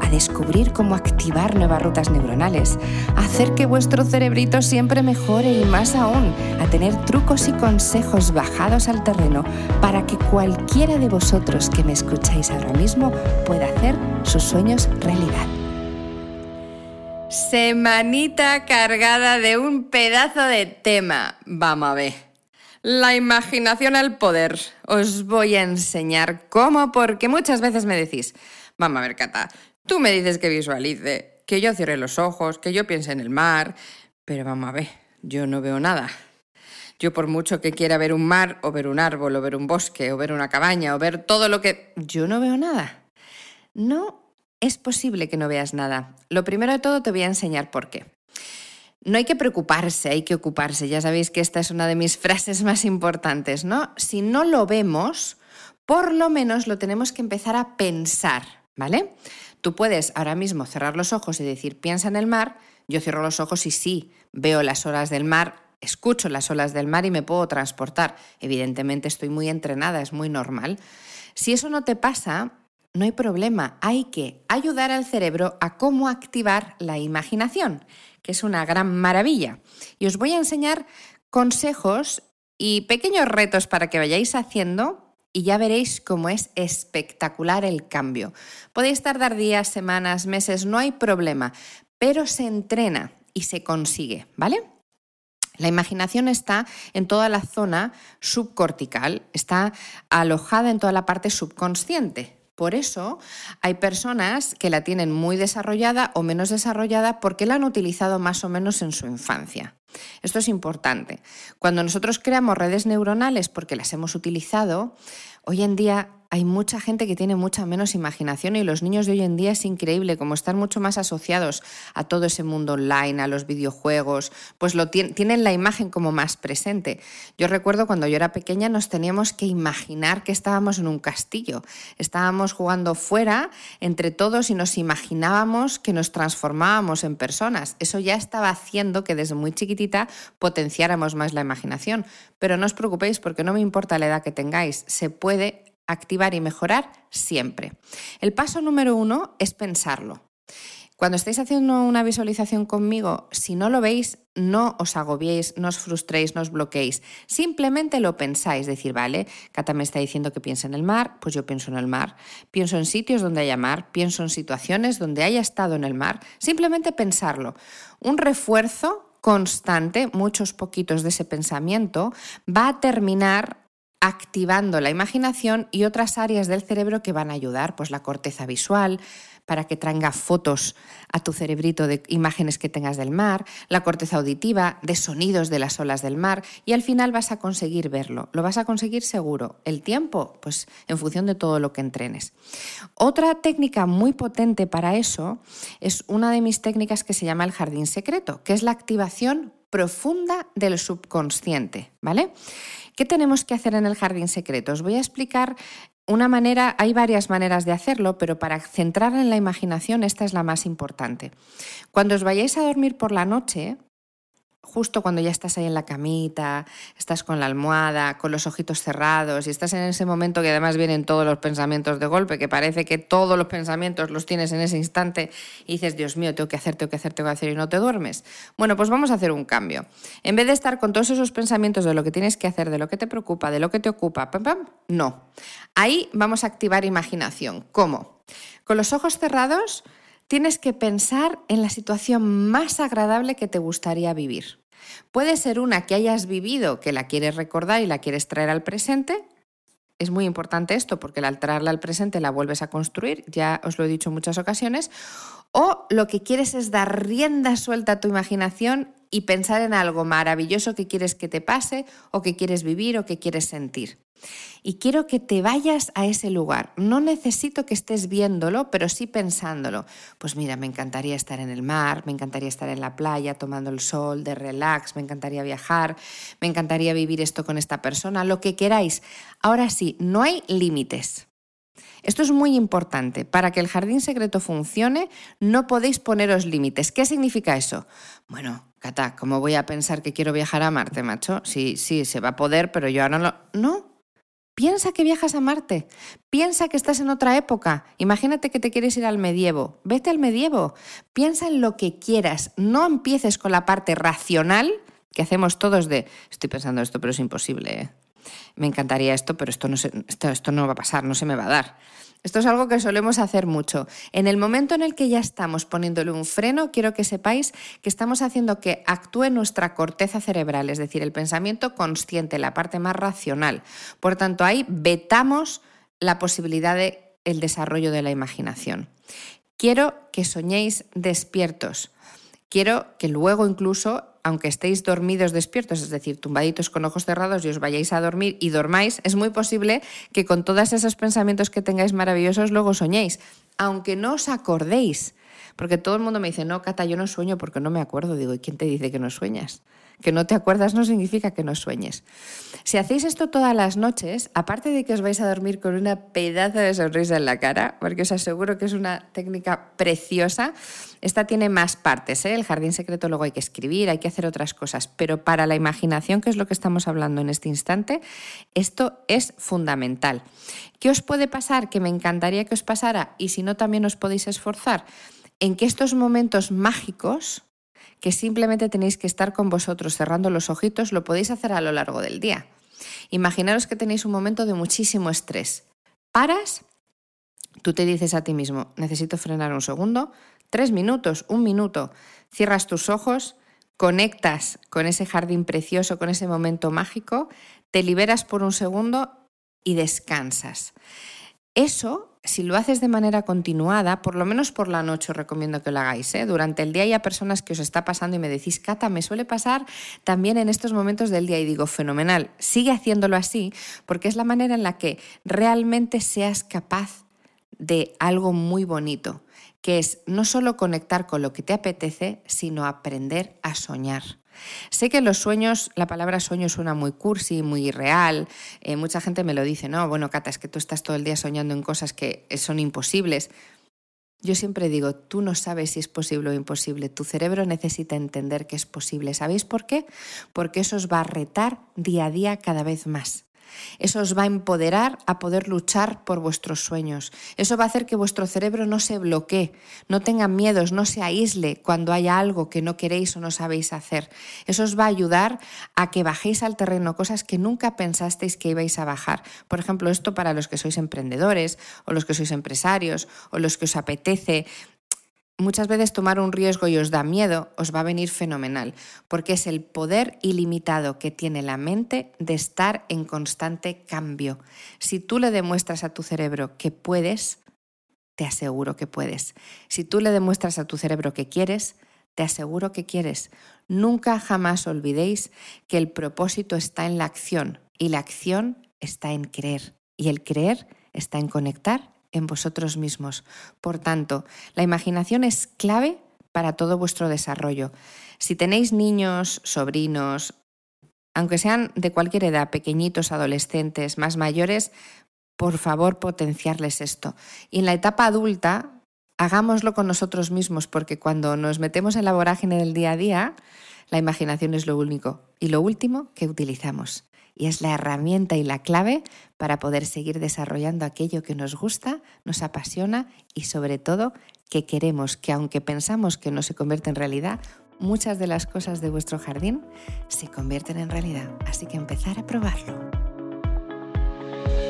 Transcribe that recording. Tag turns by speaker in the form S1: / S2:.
S1: a descubrir cómo activar nuevas rutas neuronales, a hacer que vuestro cerebrito siempre mejore y más aún, a tener trucos y consejos bajados al terreno para que cualquiera de vosotros que me escucháis ahora mismo pueda hacer sus sueños realidad. Semanita cargada de un pedazo de tema. Vamos a ver. La imaginación al poder. Os voy a enseñar cómo, porque muchas veces me decís, vamos a ver, Cata, tú me dices que visualice, que yo cierre los ojos, que yo piense en el mar, pero a ver, yo no veo nada. Yo por mucho que quiera ver un mar o ver un árbol o ver un bosque o ver una cabaña o ver todo lo que... Yo no veo nada. No es posible que no veas nada. Lo primero de todo te voy a enseñar por qué. No hay que preocuparse, hay que ocuparse. Ya sabéis que esta es una de mis frases más importantes, ¿no? Si no lo vemos, por lo menos lo tenemos que empezar a pensar, ¿vale? Tú puedes ahora mismo cerrar los ojos y decir, piensa en el mar. Yo cierro los ojos y sí, veo las olas del mar, escucho las olas del mar y me puedo transportar. Evidentemente estoy muy entrenada, es muy normal. Si eso no te pasa, no hay problema, hay que ayudar al cerebro a cómo activar la imaginación, que es una gran maravilla. Y os voy a enseñar consejos y pequeños retos para que vayáis haciendo y ya veréis cómo es espectacular el cambio. Podéis tardar días, semanas, meses, no hay problema, pero se entrena y se consigue, ¿vale? La imaginación está en toda la zona subcortical, está alojada en toda la parte subconsciente. Por eso hay personas que la tienen muy desarrollada o menos desarrollada porque la han utilizado más o menos en su infancia. Esto es importante. Cuando nosotros creamos redes neuronales porque las hemos utilizado, hoy en día hay mucha gente que tiene mucha menos imaginación y los niños de hoy en día es increíble como están mucho más asociados a todo ese mundo online, a los videojuegos, pues lo tienen la imagen como más presente. Yo recuerdo cuando yo era pequeña nos teníamos que imaginar que estábamos en un castillo, estábamos jugando fuera entre todos y nos imaginábamos que nos transformábamos en personas. Eso ya estaba haciendo que desde muy chiquitita potenciáramos más la imaginación. Pero no os preocupéis porque no me importa la edad que tengáis, se puede activar y mejorar siempre. El paso número uno es pensarlo. Cuando estéis haciendo una visualización conmigo, si no lo veis, no os agobiéis, no os frustréis, no os bloqueéis. Simplemente lo pensáis, decir, vale, Cata me está diciendo que piense en el mar, pues yo pienso en el mar. Pienso en sitios donde haya mar, pienso en situaciones donde haya estado en el mar. Simplemente pensarlo. Un refuerzo constante, muchos poquitos de ese pensamiento, va a terminar activando la imaginación y otras áreas del cerebro que van a ayudar, pues la corteza visual, para que traiga fotos a tu cerebrito de imágenes que tengas del mar, la corteza auditiva, de sonidos de las olas del mar, y al final vas a conseguir verlo. Lo vas a conseguir seguro. El tiempo, pues en función de todo lo que entrenes. Otra técnica muy potente para eso es una de mis técnicas que se llama el jardín secreto, que es la activación profunda del subconsciente, ¿vale? ¿Qué tenemos que hacer en el jardín secreto? Os voy a explicar una manera, hay varias maneras de hacerlo, pero para centrar en la imaginación esta es la más importante. Cuando os vayáis a dormir por la noche, justo cuando ya estás ahí en la camita, estás con la almohada, con los ojitos cerrados y estás en ese momento que además vienen todos los pensamientos de golpe, que parece que todos los pensamientos los tienes en ese instante y dices, Dios mío, tengo que hacer, tengo que hacer, tengo que hacer y no te duermes. Bueno, pues vamos a hacer un cambio. En vez de estar con todos esos pensamientos de lo que tienes que hacer, de lo que te preocupa, de lo que te ocupa, pam, pam, no. Ahí vamos a activar imaginación. ¿Cómo? Con los ojos cerrados tienes que pensar en la situación más agradable que te gustaría vivir. Puede ser una que hayas vivido, que la quieres recordar y la quieres traer al presente. Es muy importante esto porque al traerla al presente la vuelves a construir, ya os lo he dicho en muchas ocasiones. O lo que quieres es dar rienda suelta a tu imaginación y pensar en algo maravilloso que quieres que te pase o que quieres vivir o que quieres sentir. Y quiero que te vayas a ese lugar. No necesito que estés viéndolo, pero sí pensándolo. Pues mira, me encantaría estar en el mar, me encantaría estar en la playa tomando el sol, de relax, me encantaría viajar, me encantaría vivir esto con esta persona, lo que queráis. Ahora sí, no hay límites. Esto es muy importante. Para que el jardín secreto funcione, no podéis poneros límites. ¿Qué significa eso? Bueno, Cata, ¿cómo voy a pensar que quiero viajar a Marte, macho? Sí, sí, se va a poder, pero yo ahora no lo... No, Piensa que viajas a Marte, piensa que estás en otra época, imagínate que te quieres ir al medievo, vete al medievo, piensa en lo que quieras, no empieces con la parte racional que hacemos todos de, estoy pensando esto, pero es imposible, ¿eh? me encantaría esto, pero esto no, esto, esto no va a pasar, no se me va a dar. Esto es algo que solemos hacer mucho. En el momento en el que ya estamos poniéndole un freno, quiero que sepáis que estamos haciendo que actúe nuestra corteza cerebral, es decir, el pensamiento consciente, la parte más racional. Por tanto, ahí vetamos la posibilidad de el desarrollo de la imaginación. Quiero que soñéis despiertos. Quiero que luego incluso aunque estéis dormidos despiertos, es decir, tumbaditos con ojos cerrados y os vayáis a dormir y dormáis, es muy posible que con todos esos pensamientos que tengáis maravillosos luego soñéis, aunque no os acordéis. Porque todo el mundo me dice, no, Cata, yo no sueño porque no me acuerdo. Digo, ¿y quién te dice que no sueñas? Que no te acuerdas no significa que no sueñes. Si hacéis esto todas las noches, aparte de que os vais a dormir con una pedazo de sonrisa en la cara, porque os aseguro que es una técnica preciosa, esta tiene más partes. ¿eh? El jardín secreto luego hay que escribir, hay que hacer otras cosas, pero para la imaginación, que es lo que estamos hablando en este instante, esto es fundamental. ¿Qué os puede pasar? Que me encantaría que os pasara y si no también os podéis esforzar en que estos momentos mágicos que simplemente tenéis que estar con vosotros cerrando los ojitos, lo podéis hacer a lo largo del día. Imaginaros que tenéis un momento de muchísimo estrés. Paras, tú te dices a ti mismo, necesito frenar un segundo, tres minutos, un minuto, cierras tus ojos, conectas con ese jardín precioso, con ese momento mágico, te liberas por un segundo y descansas. Eso si lo haces de manera continuada, por lo menos por la noche os recomiendo que lo hagáis. ¿eh? Durante el día hay personas que os está pasando y me decís, Cata, me suele pasar también en estos momentos del día y digo, fenomenal, sigue haciéndolo así porque es la manera en la que realmente seas capaz de algo muy bonito, que es no solo conectar con lo que te apetece, sino aprender a soñar. Sé que los sueños, la palabra sueño suena muy cursi, muy irreal. Eh, mucha gente me lo dice, no, bueno, Cata, es que tú estás todo el día soñando en cosas que son imposibles. Yo siempre digo, tú no sabes si es posible o imposible. Tu cerebro necesita entender que es posible. ¿Sabéis por qué? Porque eso os va a retar día a día cada vez más. Eso os va a empoderar a poder luchar por vuestros sueños. Eso va a hacer que vuestro cerebro no se bloquee, no tenga miedos, no se aísle cuando haya algo que no queréis o no sabéis hacer. Eso os va a ayudar a que bajéis al terreno cosas que nunca pensasteis que ibais a bajar. Por ejemplo, esto para los que sois emprendedores o los que sois empresarios o los que os apetece Muchas veces tomar un riesgo y os da miedo, os va a venir fenomenal, porque es el poder ilimitado que tiene la mente de estar en constante cambio. Si tú le demuestras a tu cerebro que puedes, te aseguro que puedes. Si tú le demuestras a tu cerebro que quieres, te aseguro que quieres. Nunca jamás olvidéis que el propósito está en la acción y la acción está en creer y el creer está en conectar en vosotros mismos. Por tanto, la imaginación es clave para todo vuestro desarrollo. Si tenéis niños, sobrinos, aunque sean de cualquier edad, pequeñitos, adolescentes, más mayores, por favor potenciarles esto. Y en la etapa adulta, hagámoslo con nosotros mismos, porque cuando nos metemos en la vorágine del día a día, la imaginación es lo único y lo último que utilizamos y es la herramienta y la clave para poder seguir desarrollando aquello que nos gusta, nos apasiona y sobre todo que queremos, que aunque pensamos que no se convierte en realidad, muchas de las cosas de vuestro jardín se convierten en realidad. Así que empezar a probarlo.